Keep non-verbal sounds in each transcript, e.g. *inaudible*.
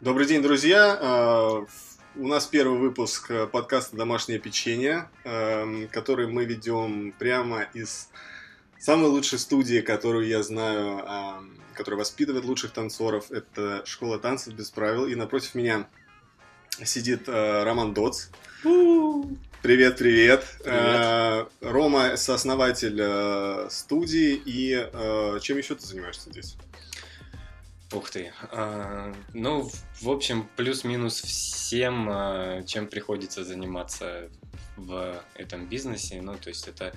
Добрый день, друзья! А, у нас первый выпуск э, подкаста «Домашнее печенье», эм, который мы ведем прямо из самой лучшей студии, которую я знаю, которая воспитывает лучших танцоров. Это «Школа танцев без правил». И напротив меня сидит э, Роман Доц. Привет, привет. привет. Э, Рома сооснователь студии. И чем еще ты занимаешься здесь? Ух ты. А, ну, в общем, плюс-минус всем, а, чем приходится заниматься в этом бизнесе. Ну, то есть это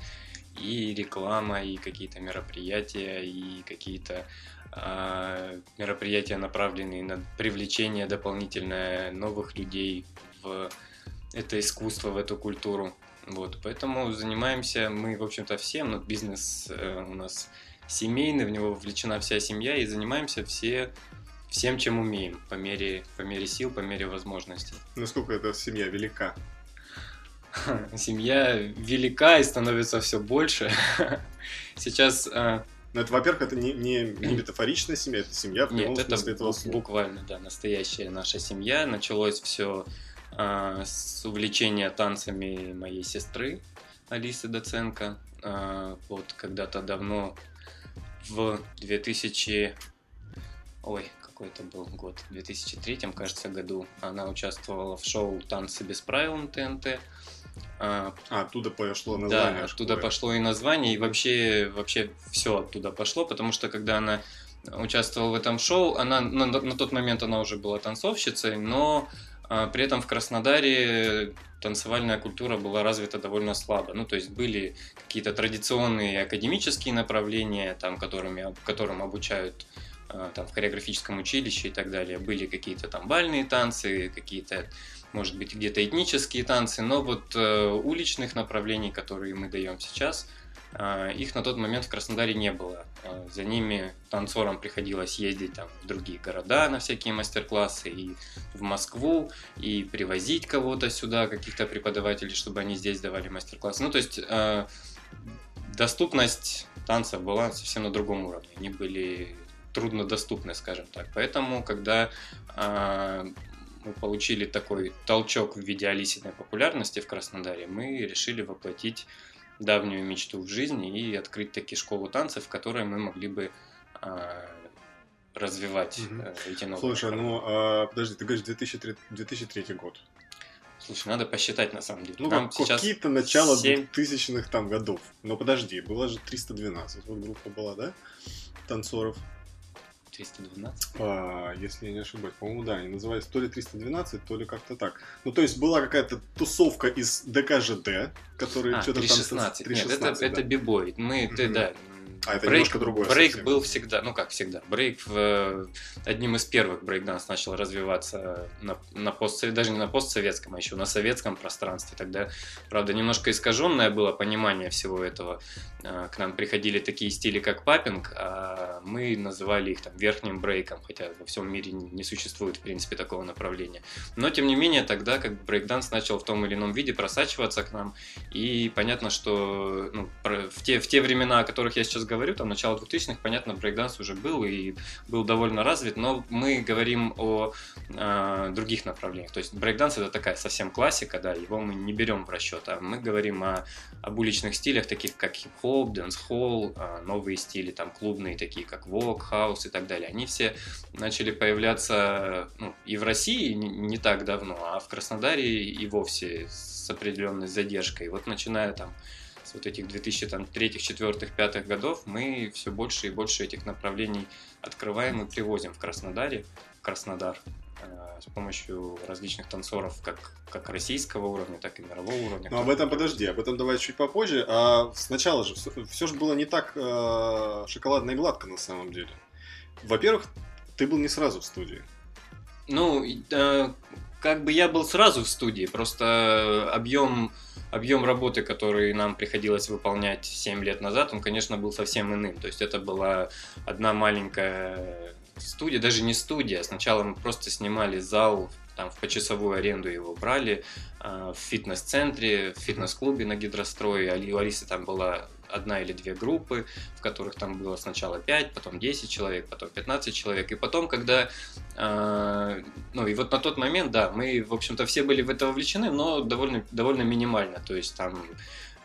и реклама, и какие-то мероприятия, и какие-то а, мероприятия, направленные на привлечение дополнительное новых людей в это искусство, в эту культуру. Вот, поэтому занимаемся мы, в общем-то, всем, но бизнес э, у нас семейный, в него вовлечена вся семья, и занимаемся все всем, чем умеем, по мере, по мере сил, по мере возможностей. Насколько эта семья велика? *laughs* Семья велика и становится все больше. *laughs* Сейчас... А, ну, это, во-первых, это не, не, не *clears throat* метафоричная семья, это семья в Нет, это этого слова. буквально, да, настоящая наша семья. Началось все а, с увлечения танцами моей сестры Алисы Доценко. А, вот когда-то давно в 2000... Ой, какой это был год? В 2003, кажется, году она участвовала в шоу «Танцы без правил» на ТНТ. А, а оттуда пошло название. Да, оттуда пошло и название, и вообще, вообще все оттуда пошло, потому что когда она участвовала в этом шоу, она на, на тот момент она уже была танцовщицей, но при этом в Краснодаре танцевальная культура была развита довольно слабо. Ну, то есть были какие-то традиционные академические направления, там, которыми, которым обучают а, там, в хореографическом училище и так далее. Были какие-то там бальные танцы, какие-то, может быть, где-то этнические танцы, но вот э, уличных направлений, которые мы даем сейчас – а, их на тот момент в Краснодаре не было. А, за ними танцорам приходилось ездить там, в другие города на всякие мастер-классы, и в Москву, и привозить кого-то сюда, каких-то преподавателей, чтобы они здесь давали мастер-классы. Ну, то есть а, доступность танцев была совсем на другом уровне. Они были труднодоступны, скажем так. Поэтому, когда мы получили такой толчок в виде Алисиной популярности в Краснодаре, мы решили воплотить давнюю мечту в жизни и открыть такие школу танцев, в которой мы могли бы а, развивать угу. эти новые Слушай, ну а, подожди, ты говоришь 2003, 2003 год. Слушай, надо посчитать на самом деле. Ну, Нам какие-то начала 7... 2000-х там годов. Но подожди, была же 312, вот группа была, да? Танцоров. 312? А, если я не ошибаюсь. По-моему, да, они назывались то ли 312, то ли как-то так. Ну, то есть была какая-то тусовка из ДКЖД, которые а, что-то 316. там... 316. Нет, это, да. это бибой. Мы, ты, да, а это брейк, немножко другое. Брейк совсем. был всегда, ну как всегда, брейк в, э, одним из первых брейкданс начал развиваться на, на пост, даже не на постсоветском, а еще на советском пространстве. Тогда, правда, немножко искаженное было понимание всего этого. Э, к нам приходили такие стили, как popping, а мы называли их там верхним брейком, хотя во всем мире не существует, в принципе, такого направления. Но, тем не менее, тогда как брейкданс начал в том или ином виде просачиваться к нам, и понятно, что ну, в, те, в те времена, о которых я сейчас говорю, говорю, там начало 2000-х, понятно, брейкданс уже был и был довольно развит, но мы говорим о э, других направлениях. То есть брейкданс это такая совсем классика, да, его мы не берем в расчет, а мы говорим о, об уличных стилях, таких как хип-хоп, dancehall, э, новые стили, там клубные, такие как vogue, house и так далее. Они все начали появляться ну, и в России не, не так давно, а в Краснодаре и вовсе с определенной задержкой. Вот начиная там вот этих 2003, 2004, 2005 годов мы все больше и больше этих направлений открываем и привозим в Краснодаре, в Краснодар э, с помощью различных танцоров как, как российского уровня, так и мирового уровня. Ну, об этом подожди, об этом давай чуть попозже. А сначала же все, все же было не так э, шоколадно и гладко на самом деле. Во-первых, ты был не сразу в студии. Ну, э, как бы я был сразу в студии, просто объем объем работы, который нам приходилось выполнять 7 лет назад, он, конечно, был совсем иным. То есть это была одна маленькая студия, даже не студия. Сначала мы просто снимали зал, там в почасовую аренду его брали, а, в фитнес-центре, в фитнес-клубе на гидрострое. У Алисы там была одна или две группы, в которых там было сначала 5, потом 10 человек, потом 15 человек. И потом, когда А, ну и вот на тот момент, да, мы, в общем-то, все были в это вовлечены, но довольно, довольно минимально. То есть там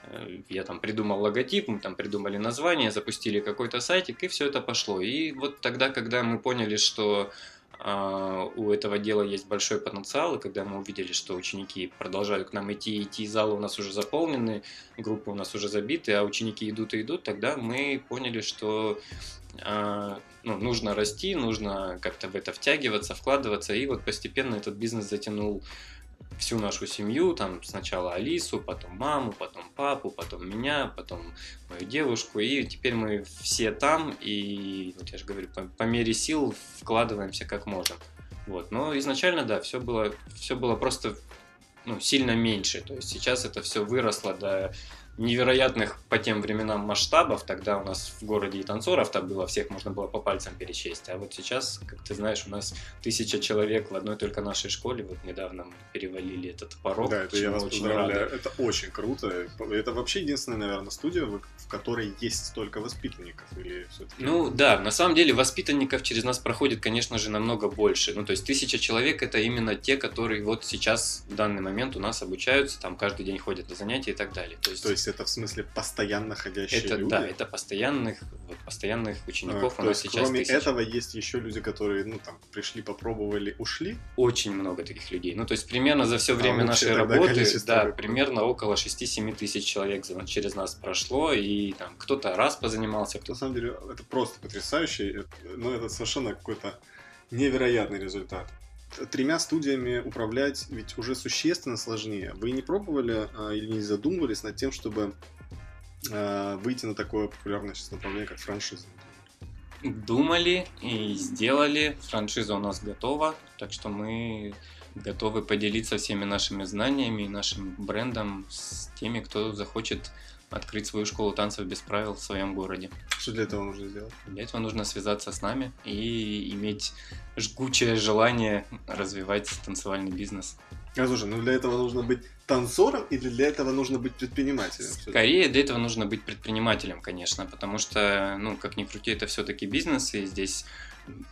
э, я там придумал логотип, мы там придумали название, запустили какой-то сайтик, и все это пошло. И вот тогда, когда мы поняли, что у этого дела есть большой потенциал, и когда мы увидели, что ученики продолжают к нам идти, идти, залы у нас уже заполнены, группы у нас уже забиты, а ученики идут и идут, тогда мы поняли, что а, ну, нужно расти, нужно как-то в это втягиваться, вкладываться, и вот постепенно этот бизнес затянул всю нашу семью, там сначала Алису, потом маму, потом папу, потом меня, потом мою девушку, и теперь мы все там, и вот я же говорю, по, по мере сил вкладываемся как можем. Вот. Но изначально, да, все было, все было просто ну, сильно меньше. То есть сейчас это все выросло до невероятных по тем временам масштабов. Тогда у нас в городе и танцоров-то было, всех можно было по пальцам перечесть. А вот сейчас, как ты знаешь, у нас тысяча человек в одной только нашей школе. Вот недавно мы перевалили этот порог. Да, это я вас очень поздравляю. Рады. Это очень круто. Это вообще единственная, наверное, студия, в которой есть столько воспитанников. Или. Ну да, на самом деле воспитанников через нас проходит, конечно же, намного больше. Ну то есть тысяча человек это именно те, которые вот сейчас в данный момент у нас обучаются, там каждый день ходят на занятия и так далее. То есть, то есть это в смысле постоянно ходящие это, люди? Да, это постоянных, вот, постоянных учеников а, у нас сейчас Кроме тысячи. этого есть еще люди, которые, ну, там, пришли, попробовали, ушли? Очень много таких людей. Ну, то есть примерно за все а время а нашей работы, да, какое? примерно около 6-7 тысяч человек через нас прошло, и там кто-то раз позанимался, кто-то... На самом деле, это просто потрясающе, но это совершенно какой-то невероятный результат тремя студиями управлять ведь уже существенно сложнее. Вы не пробовали а, или не задумывались над тем, чтобы а, выйти на такое популярное сейчас направление, как франшиза? Думали и сделали. Франшиза у нас готова, так что мы готовы поделиться всеми нашими знаниями и нашим брендом с теми, кто захочет открыть свою школу танцев без правил в своем городе. Что для этого нужно сделать? Для этого нужно связаться с нами и иметь жгучее желание развивать танцевальный бизнес. А слушай, ну для этого нужно быть танцором или для этого нужно быть предпринимателем? Скорее для этого нужно быть предпринимателем, конечно, потому что, ну, как ни крути, это все-таки бизнес, и здесь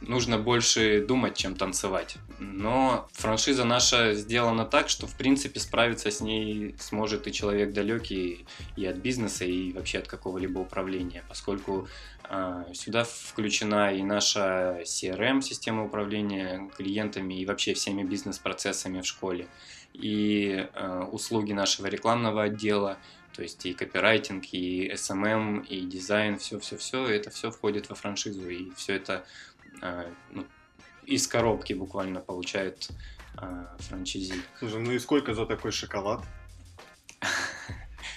нужно больше думать, чем танцевать. Но франшиза наша сделана так, что в принципе справиться с ней сможет и человек далекий и от бизнеса, и вообще от какого-либо управления, поскольку э, сюда включена и наша CRM-система управления клиентами и вообще всеми бизнес-процессами в школе, и э, услуги нашего рекламного отдела, то есть и копирайтинг, и SMM, и дизайн, все-все-все, это все входит во франшизу, и все это ну, из коробки буквально получает а, франчайзи. Слушай, ну и сколько за такой шоколад?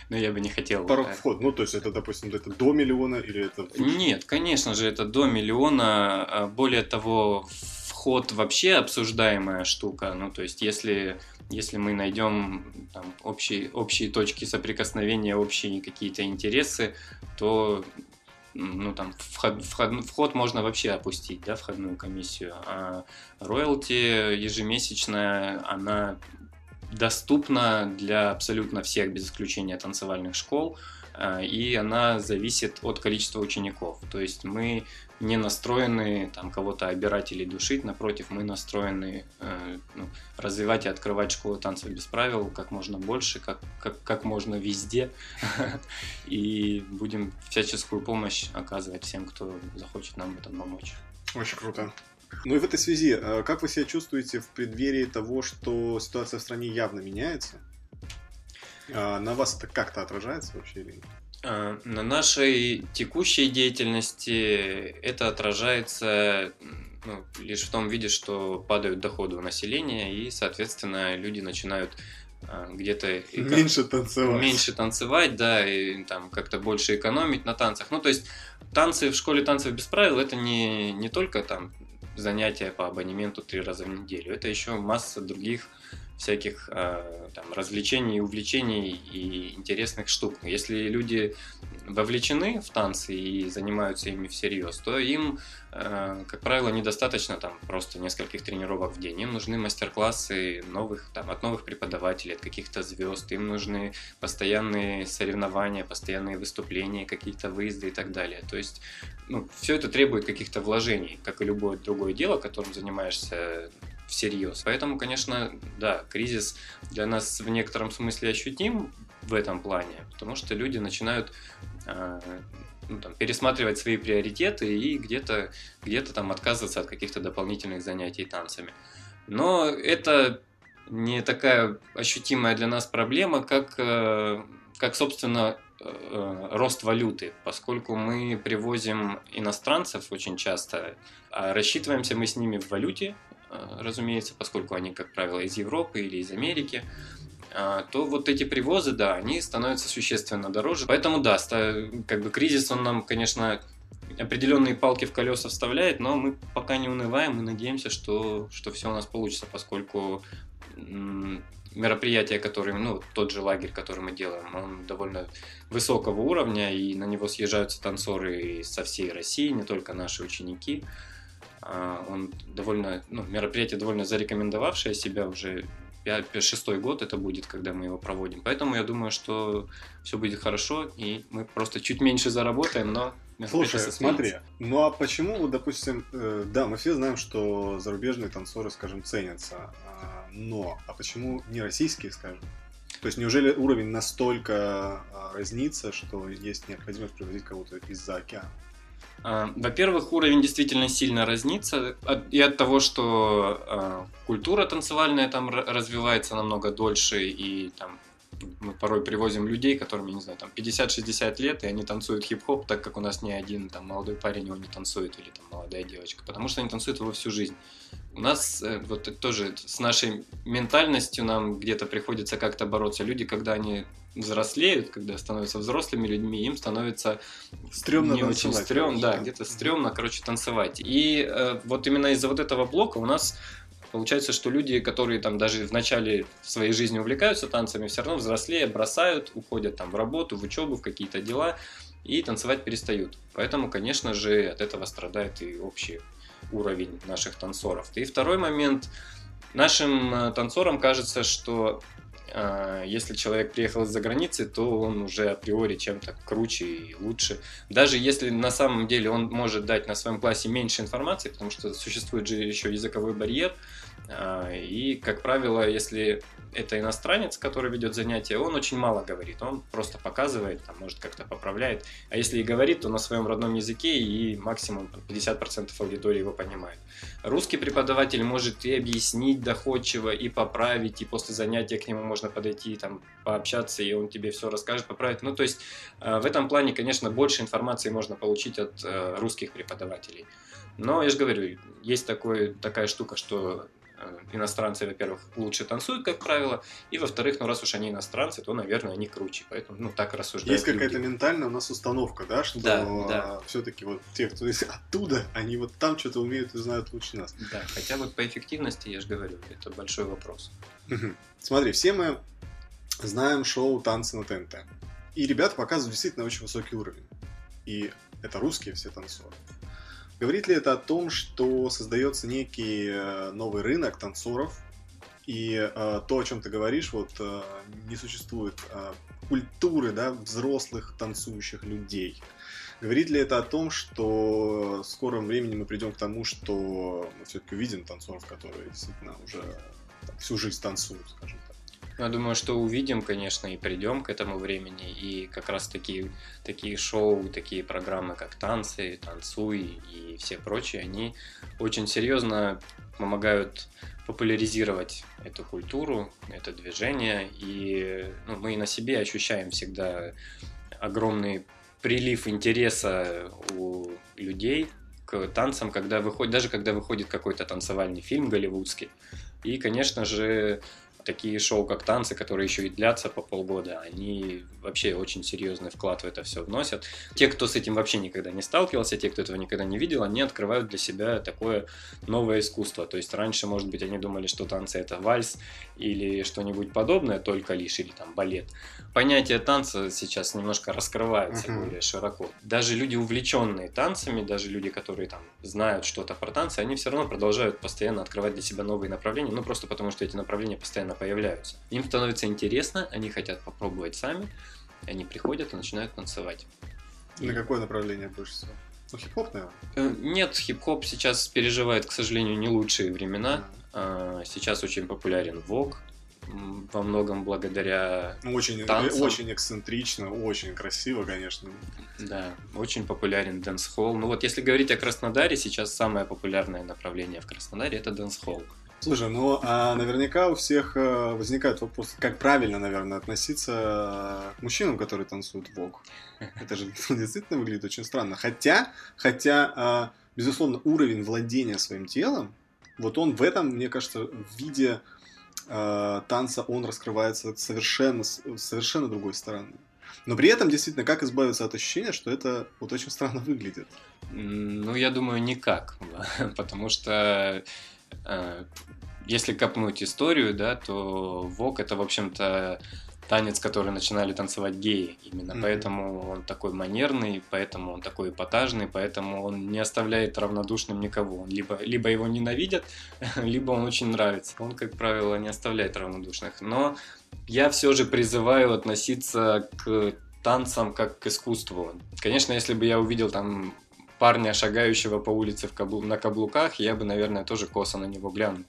Ну, я бы не хотел... Порог вход, ну, то есть это, допустим, это до миллиона или это... Нет, конечно же, это до миллиона. А, более того, вход вообще обсуждаемая штука. Ну, то есть, если, если мы найдем там, общие, общие точки соприкосновения, общие какие-то интересы, то ну там вход, вход, вход можно вообще опустить, да, входную комиссию, а роялти ежемесячная, она доступна для абсолютно всех, без исключения танцевальных школ, а, и она зависит от количества учеников. То есть мы не настроены там кого-то обирать или душить, напротив, мы настроены э, ну, развивать и открывать школу танцев без правил как можно больше, как, как, как можно везде, *laughs* и будем всяческую помощь оказывать всем, кто захочет нам в этом помочь. Очень круто. Ну и в этой связи, э, как вы себя чувствуете в преддверии того, что ситуация в стране явно меняется? А на вас это как-то отражается вообще или нет? А, на нашей текущей деятельности это отражается ну, лишь в том виде, что падают доходы у населения, и, соответственно, люди начинают а, где-то меньше танцевать. Меньше танцевать, да, и там как-то больше экономить на танцах. Ну, то есть танцы в школе танцев без правил это не, не только там занятия по абонементу три раза в неделю, это еще масса других всяких э, там, развлечений, увлечений и интересных штук. Если люди вовлечены в танцы и занимаются ими всерьез, то им, э, как правило, недостаточно там просто нескольких тренировок в день. Им нужны мастер-классы новых, там, от новых преподавателей, от каких-то звезд. Им нужны постоянные соревнования, постоянные выступления, какие-то выезды и так далее. То есть ну, все это требует каких-то вложений, как и любое другое дело, которым занимаешься всерьез. Поэтому, конечно, да, кризис для нас в некотором смысле ощутим в этом плане, потому что люди начинают э, ну, там, пересматривать свои приоритеты и где-то где там отказываться от каких-то дополнительных занятий танцами. Но это не такая ощутимая для нас проблема, как, э, как собственно, э, рост валюты, поскольку мы привозим иностранцев очень часто, а рассчитываемся мы с ними в валюте, разумеется, поскольку они, как правило, из Европы или из Америки, а, то вот эти привозы, да, они становятся существенно дороже. Поэтому, да, как бы кризис, он нам, конечно, определенные палки в колеса вставляет, но мы пока не унываем и надеемся, что, что все у нас получится, поскольку мероприятие, которое, ну, тот же лагерь, который мы делаем, он довольно высокого уровня, и на него съезжаются танцоры со всей России, не только наши ученики. А, он довольно, ну, мероприятие довольно зарекомендовавшее себя уже шестой год это будет, когда мы его проводим. Поэтому я думаю, что все будет хорошо, и мы просто чуть меньше заработаем, но Слушай, смотри, ну а почему, вот, допустим, э, да, мы все знаем, что зарубежные танцоры, скажем, ценятся, э, но, а почему не российские, скажем? То есть неужели уровень настолько э, разнится, что есть необходимость привозить кого-то из-за океана? А, во-первых, уровень действительно сильно разнится и от того, что а, культура танцевальная там развивается намного дольше, и там мы порой привозим людей, которым, я не знаю, там 50-60 лет, и они танцуют хип-хоп, так как у нас ни один там молодой парень его не танцует, или там молодая девочка, потому что они танцуют его всю жизнь. У нас э, вот тоже с нашей ментальностью нам где-то приходится как-то бороться. Люди, когда они взрослеют, когда становятся взрослыми людьми, им становится стрёмно не очень стрёмно, да, где-то стрёмно, короче, танцевать. И э, вот именно из-за вот этого блока у нас Получается, что люди, которые там даже в начале своей жизни увлекаются танцами, все равно взрослее, бросают, уходят там в работу, в учебу, в какие-то дела и танцевать перестают. Поэтому, конечно же, от этого страдает и общий уровень наших танцоров. И второй момент. Нашим э, танцорам кажется, что если человек приехал из-за границы, то он уже априори чем-то круче и лучше. Даже если на самом деле он может дать на своем классе меньше информации, потому что существует же еще языковой барьер, а, и, как правило, если это иностранец, который ведет занятия, он очень мало говорит, он просто показывает, там, может как-то поправляет. А если и говорит, то на своем родном языке и максимум 50% аудитории его понимает. Русский преподаватель может и объяснить доходчиво, и поправить, и после занятия к нему можно подойти, там, пообщаться, и он тебе все расскажет, поправит. Ну, то есть а, в этом плане, конечно, больше информации можно получить от э, русских преподавателей. Но я же говорю, есть такой, такая штука, что Э, иностранцы, во-первых, лучше танцуют, как правило, и, во-вторых, ну, раз уж они иностранцы, то, наверное, они круче, поэтому, ну, так рассуждают Есть какая-то ментальная у нас установка, да, что да, да. все-таки вот те, кто из оттуда, они вот там что-то умеют и знают лучше нас. Да, хотя вот по эффективности, я же говорю, это большой вопрос. Смотри, все мы знаем шоу «Танцы на ТНТ», и ребята показывают действительно очень высокий уровень, и это русские все танцоры. Говорит ли это о том, что создается некий э, новый рынок танцоров, и э, то, о чем ты говоришь, вот э, не существует э, культуры да, взрослых танцующих людей. Говорит ли это о том, что в скором времени мы придем к тому, что мы все-таки увидим танцоров, которые действительно уже там, всю жизнь танцуют, скажем так? Я думаю, что увидим, конечно, и придем к этому времени. И как раз такие, такие шоу, такие программы, как «Танцы», «Танцуй» и все прочие, они очень серьезно помогают популяризировать эту культуру, это движение. И ну, мы на себе ощущаем всегда огромный прилив интереса у людей к танцам, когда выходит, даже когда выходит какой-то танцевальный фильм голливудский. И, конечно же, такие шоу, как танцы, которые еще и длятся по полгода, они вообще очень серьезный вклад в это все вносят. Те, кто с этим вообще никогда не сталкивался, те, кто этого никогда не видел, они открывают для себя такое новое искусство. То есть раньше, может быть, они думали, что танцы это вальс или что-нибудь подобное, только лишь, или там балет. Понятие танца сейчас немножко раскрывается uh-huh. более широко. Даже люди, увлеченные танцами, даже люди, которые там знают что-то про танцы, они все равно продолжают постоянно открывать для себя новые направления, ну просто потому что эти направления постоянно появляются. Им становится интересно, они хотят попробовать сами, они приходят и начинают танцевать. На какое направление больше всего? Ну, хип-хоп, наверное? Э, нет, хип-хоп сейчас переживает, к сожалению, не лучшие времена. Мм. Сейчас очень популярен vogue, во многом благодаря ну, очень, танцам. очень эксцентрично, очень красиво, конечно. Да, очень популярен dancehall. Ну вот если говорить о Краснодаре, сейчас самое популярное направление в Краснодаре это dancehall. Слушай, ну а наверняка у всех э, возникает вопрос, как правильно, наверное, относиться к мужчинам, которые танцуют vogue. *laughs* Это же *laughs* действительно выглядит очень странно. Хотя, хотя, безусловно, уровень владения своим телом, вот он в этом, мне кажется, в виде э, танца он раскрывается совершенно, совершенно другой стороны. Но при этом, действительно, как избавиться от ощущения, что это вот очень странно выглядит? Ну, я думаю, никак. *laughs* Потому что э, если копнуть историю, да, то ВОК это, в общем-то, танец, который начинали танцевать геи. Именно mm-hmm. поэтому он такой манерный, поэтому он такой эпатажный, поэтому он не оставляет равнодушным никого. Он либо, либо его ненавидят, *laughs* либо он очень нравится. Он, как правило, не оставляет равнодушных. Но я все же призываю относиться к танцам как к искусству. Конечно, если бы я увидел там парня, шагающего по улице в каблу... на каблуках, я бы, наверное, тоже косо на него глянул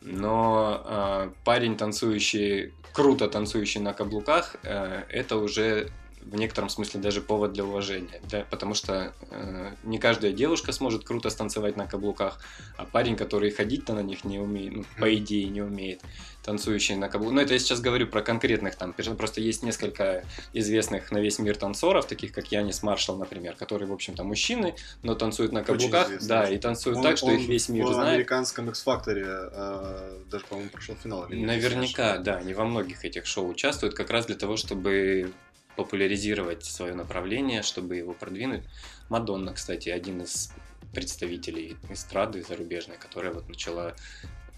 но э, парень, танцующий, круто танцующий на каблуках, э, это уже в некотором смысле даже повод для уважения, да, потому что э, не каждая девушка сможет круто станцевать на каблуках, а парень, который ходить-то на них не умеет, ну, по идее не умеет, танцующий на каблуках. Ну, это я сейчас говорю про конкретных там, просто есть несколько известных на весь мир танцоров, таких как Янис Маршал, например, которые, в общем-то, мужчины, но танцуют на каблуках, да, и танцуют он, так, что он их весь мир знает. В американском X-Factor э, даже, по-моему, прошел финал. Наверняка, да, они во многих этих шоу участвуют как раз для того, чтобы популяризировать свое направление, чтобы его продвинуть. Мадонна, кстати, один из представителей эстрады зарубежной, которая вот начала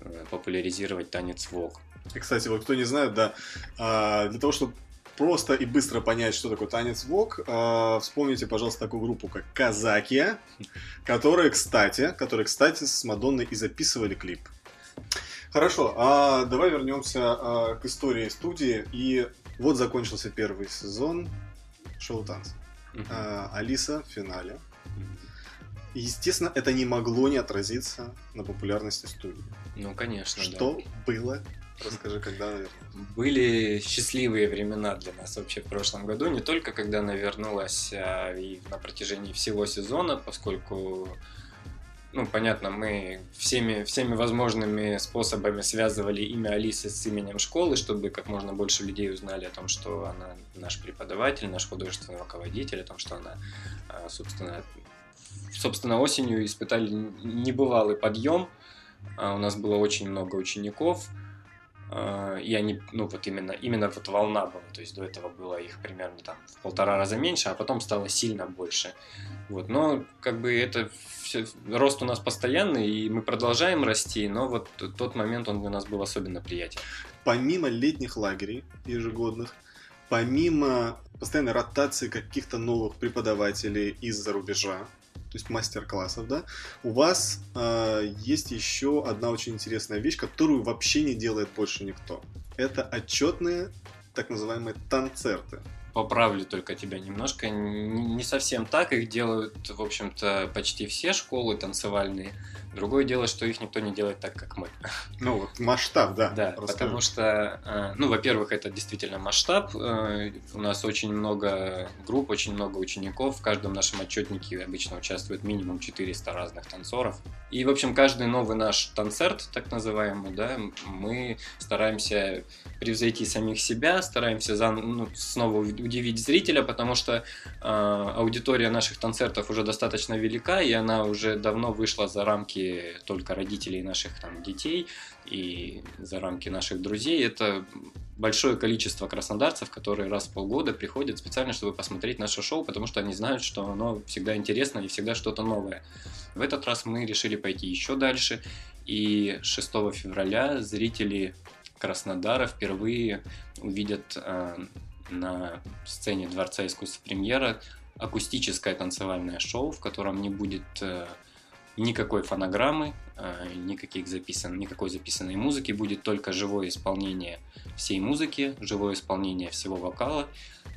э, популяризировать танец вок. И, кстати, вот кто не знает, да, а, для того, чтобы просто и быстро понять, что такое танец вок, а, вспомните, пожалуйста, такую группу, как Казакия, которые, кстати, которые, кстати, с Мадонной и записывали клип. Хорошо, а давай вернемся а, к истории студии и вот закончился первый сезон шоу танца. Uh-huh. А, Алиса в финале. Uh-huh. Естественно, это не могло не отразиться на популярности студии. Ну, конечно, Что да. было? Расскажи, когда, наверное. Были счастливые времена для нас вообще в прошлом году. Не только когда она вернулась а и на протяжении всего сезона, поскольку ну, понятно, мы всеми, всеми возможными способами связывали имя Алисы с именем школы, чтобы как можно больше людей узнали о том, что она наш преподаватель, наш художественный руководитель, о том, что она, а, собственно, собственно осенью испытали небывалый подъем. А, у нас было очень много учеников, а, и они, ну вот именно, именно вот волна была, то есть до этого было их примерно там в полтора раза меньше, а потом стало сильно больше. Вот, но как бы это все, рост у нас постоянный, и мы продолжаем расти, но вот тот момент он для нас был особенно приятен. Помимо летних лагерей ежегодных, помимо постоянной ротации каких-то новых преподавателей из-за рубежа, то есть мастер-классов, да, у вас э, есть еще одна очень интересная вещь, которую вообще не делает больше никто. Это отчетные так называемые танцерты поправлю только тебя немножко, не совсем так, их делают, в общем-то, почти все школы танцевальные. Другое дело, что их никто не делает так, как мы. Ну вот масштаб, да. Да, расскажи. потому что, э, ну, во-первых, это действительно масштаб. Э, у нас очень много групп, очень много учеников. В каждом нашем отчетнике обычно участвует минимум 400 разных танцоров. И, в общем, каждый новый наш танцерт, так называемый, да, мы стараемся превзойти самих себя, стараемся за, ну, снова удивить зрителя, потому что э, аудитория наших танцертов уже достаточно велика, и она уже давно вышла за рамки рамки только родителей наших там детей и за рамки наших друзей. Это большое количество краснодарцев, которые раз в полгода приходят специально, чтобы посмотреть наше шоу, потому что они знают, что оно всегда интересно и всегда что-то новое. В этот раз мы решили пойти еще дальше, и 6 февраля зрители Краснодара впервые увидят э, на сцене Дворца искусств премьера акустическое танцевальное шоу, в котором не будет э, никакой фонограммы, э, никаких записан, никакой записанной музыки, будет только живое исполнение всей музыки, живое исполнение всего вокала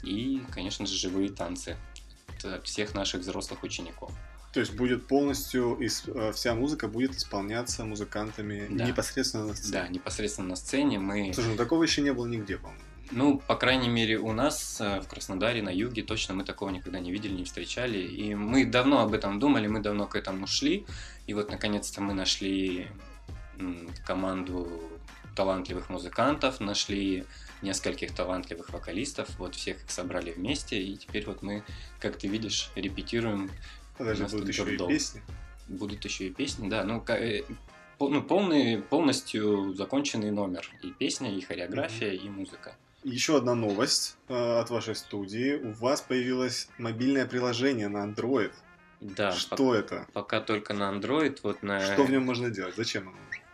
и, конечно же, живые танцы всех наших взрослых учеников. То есть будет полностью, э, вся музыка будет исполняться музыкантами да. непосредственно на сцене? Да, непосредственно на сцене. Мы... Слушай, ну такого еще не было нигде, по-моему. Ну, по крайней мере, у нас э, в Краснодаре, на юге, точно мы такого никогда не видели, не встречали. И мы давно об этом думали, мы давно к этому шли. И вот, наконец-то, мы нашли команду талантливых музыкантов, нашли нескольких талантливых вокалистов, вот всех их собрали вместе, и теперь вот мы, как ты видишь, репетируем. Подожди, будут еще и песни? Будут еще и песни, да. Ну, э, ну полный, полностью законченный номер. И песня, и хореография, mm-hmm. и музыка. Еще одна новость э, от вашей студии. У вас появилось мобильное приложение на Android. Да. Что по- это? Пока только на Android. Вот на... Что в нем можно делать? Зачем оно нужно?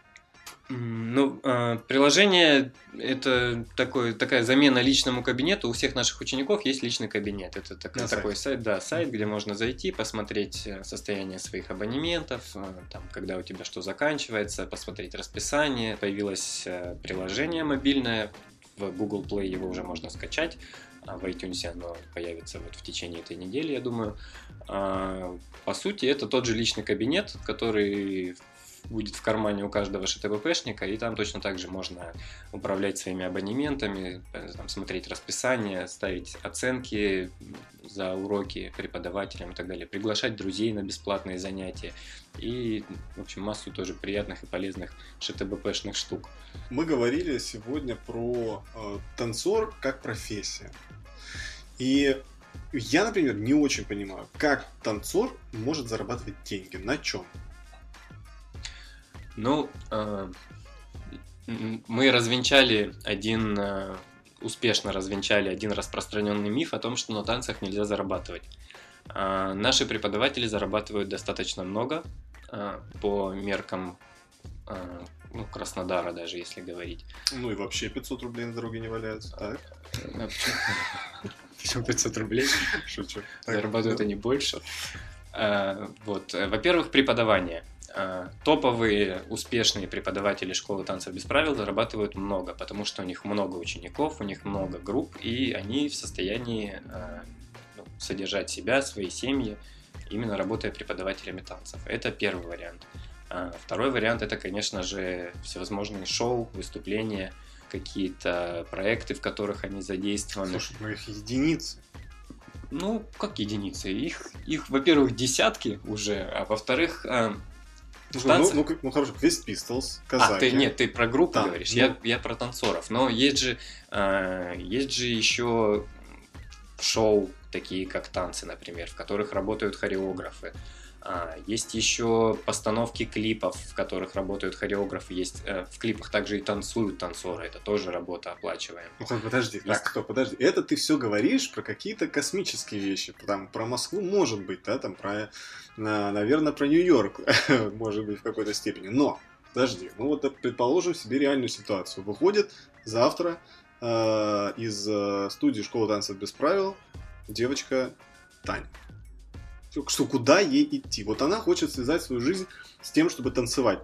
Ну, э, приложение это такой, такая замена личному кабинету. У всех наших учеников есть личный кабинет. Это такой, такой сайт, да, сайт, где можно зайти, посмотреть э, состояние своих абонементов, э, там, когда у тебя что заканчивается, посмотреть расписание. Появилось приложение мобильное, в Google Play его уже можно скачать, а в iTunes оно появится вот в течение этой недели, я думаю. А, по сути, это тот же личный кабинет, который будет в кармане у каждого ШТППшника, и там точно так же можно управлять своими абонементами, там, смотреть расписание, ставить оценки за уроки преподавателям и так далее, приглашать друзей на бесплатные занятия и, в общем, массу тоже приятных и полезных ШТБПшных штук. Мы говорили сегодня про э, танцор как профессия. И я, например, не очень понимаю, как танцор может зарабатывать деньги, на чем? Ну, э, мы развенчали один, э, успешно развенчали один распространенный миф о том, что на танцах нельзя зарабатывать. Э, наши преподаватели зарабатывают достаточно много по меркам ну, Краснодара даже, если говорить. Ну и вообще 500 рублей на дороге не валяются, так? Почему 500 рублей? Шучу. Зарабатывают они больше. Вот. Во-первых, преподавание. Э, топовые успешные преподаватели школы танцев без правил зарабатывают много, потому что у них много учеников, у них много групп, и они в состоянии э, ну, содержать себя, свои семьи, именно работая преподавателями танцев. Это первый вариант. А второй вариант это, конечно же, всевозможные шоу, выступления, какие-то проекты, в которых они задействованы. Слушай, ну их единицы. Ну, как единицы? Их, их во-первых, десятки уже, а во-вторых, э, ну, ну, ну, ну хорошо, Quest Pistols, казаки. А, ты, нет, ты про группу да, говоришь, ну... я, я про танцоров. Но есть же, э, есть же еще шоу, такие как танцы, например, в которых работают хореографы. А, есть еще постановки клипов, в которых работают хореографы. Есть э, в клипах также и танцуют танцоры. Это тоже работа оплачиваемая. Ну, подожди, есть... так, стоп, подожди. Это ты все говоришь про какие-то космические вещи. Там про Москву может быть, да, там про, наверное, про Нью-Йорк *laughs* может быть в какой-то степени. Но, подожди, ну вот предположим себе реальную ситуацию. Выходит завтра э, из э, студии школы танцев без правил девочка Таня что куда ей идти. Вот она хочет связать свою жизнь с тем, чтобы танцевать.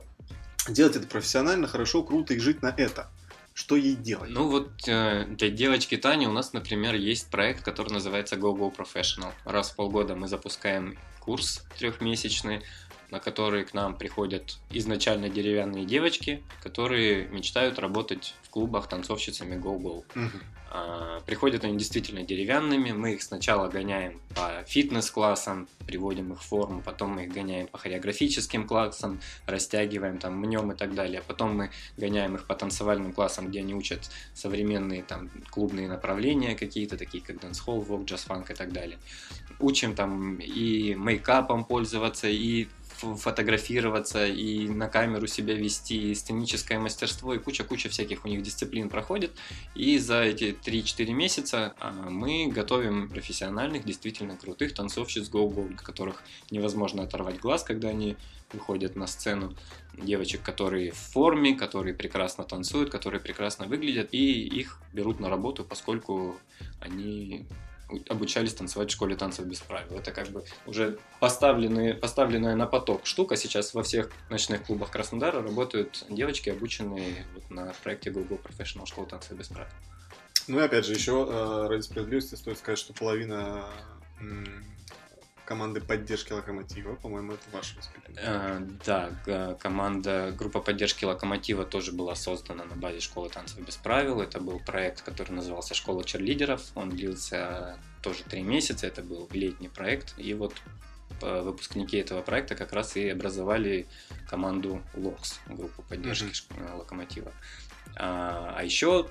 Делать это профессионально, хорошо, круто и жить на это. Что ей делать? Ну вот э, для девочки Тани у нас, например, есть проект, который называется Go Go Professional. Раз в полгода мы запускаем курс трехмесячный, на которые к нам приходят изначально деревянные девочки, которые мечтают работать в клубах танцовщицами Go-Go. Угу. А, приходят они действительно деревянными, мы их сначала гоняем по фитнес-классам, приводим их в форму, потом мы их гоняем по хореографическим классам, растягиваем, там, мнем и так далее. Потом мы гоняем их по танцевальным классам, где они учат современные там клубные направления какие-то, такие как dancehall, vogue, jazz-funk и так далее. Учим там и мейкапом пользоваться, и фотографироваться, и на камеру себя вести, и сценическое мастерство, и куча-куча всяких у них дисциплин проходит. И за эти 3-4 месяца а, мы готовим профессиональных, действительно крутых танцовщиц go-go, которых невозможно оторвать глаз, когда они выходят на сцену. Девочек, которые в форме, которые прекрасно танцуют, которые прекрасно выглядят, и их берут на работу, поскольку они обучались танцевать в школе танцев без правил. Это как бы уже поставленные, поставленная на поток штука. Сейчас во всех ночных клубах Краснодара работают девочки, обученные вот на проекте Google Professional школы танцев без правил. Ну и опять же, еще э, ради справедливости стоит сказать, что половина команды поддержки Локомотива, по-моему, это ваше воспитание. Э, да, команда, группа поддержки Локомотива тоже была создана на базе школы танцев без правил. Это был проект, который назывался «Школа черлидеров». Он длился тоже три месяца, это был летний проект. И вот э, выпускники этого проекта как раз и образовали команду ЛОКС, группу поддержки mm-hmm. Локомотива. А, а еще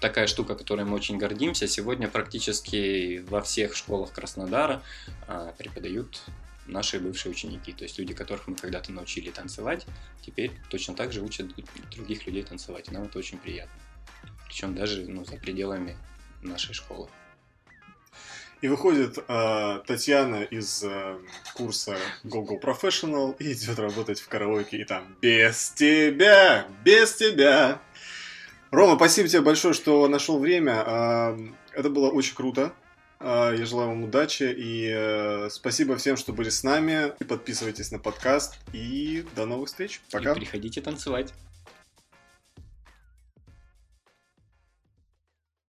такая штука, которой мы очень гордимся. Сегодня практически во всех школах Краснодара а, преподают наши бывшие ученики, то есть люди, которых мы когда-то научили танцевать, теперь точно так же учат других людей танцевать. И нам это очень приятно. Причем даже ну, за пределами нашей школы. И выходит э, Татьяна из э, курса Google Professional и идет работать в караоке, и там «Без тебя, без тебя, Рома, спасибо тебе большое, что нашел время. Это было очень круто. А, я желаю вам удачи и э, спасибо всем, что были с нами. Подписывайтесь на подкаст и до новых встреч. Пока. И приходите танцевать.